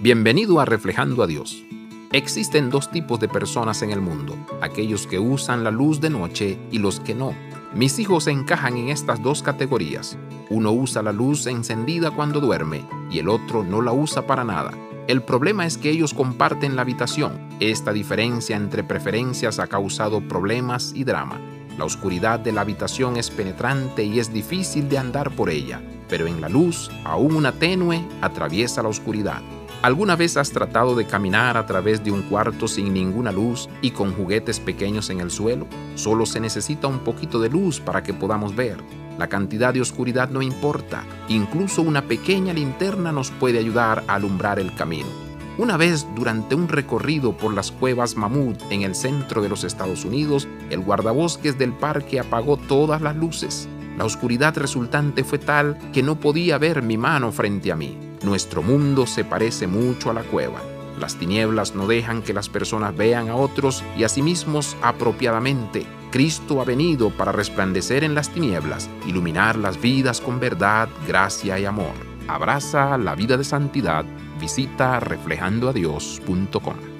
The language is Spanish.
Bienvenido a Reflejando a Dios. Existen dos tipos de personas en el mundo, aquellos que usan la luz de noche y los que no. Mis hijos encajan en estas dos categorías. Uno usa la luz encendida cuando duerme y el otro no la usa para nada. El problema es que ellos comparten la habitación. Esta diferencia entre preferencias ha causado problemas y drama. La oscuridad de la habitación es penetrante y es difícil de andar por ella, pero en la luz, aún una tenue, atraviesa la oscuridad. ¿Alguna vez has tratado de caminar a través de un cuarto sin ninguna luz y con juguetes pequeños en el suelo? Solo se necesita un poquito de luz para que podamos ver. La cantidad de oscuridad no importa, incluso una pequeña linterna nos puede ayudar a alumbrar el camino. Una vez, durante un recorrido por las cuevas Mammoth en el centro de los Estados Unidos, el guardabosques del parque apagó todas las luces. La oscuridad resultante fue tal que no podía ver mi mano frente a mí. Nuestro mundo se parece mucho a la cueva. Las tinieblas no dejan que las personas vean a otros y a sí mismos apropiadamente. Cristo ha venido para resplandecer en las tinieblas, iluminar las vidas con verdad, gracia y amor. Abraza la vida de santidad. Visita reflejandoadios.com.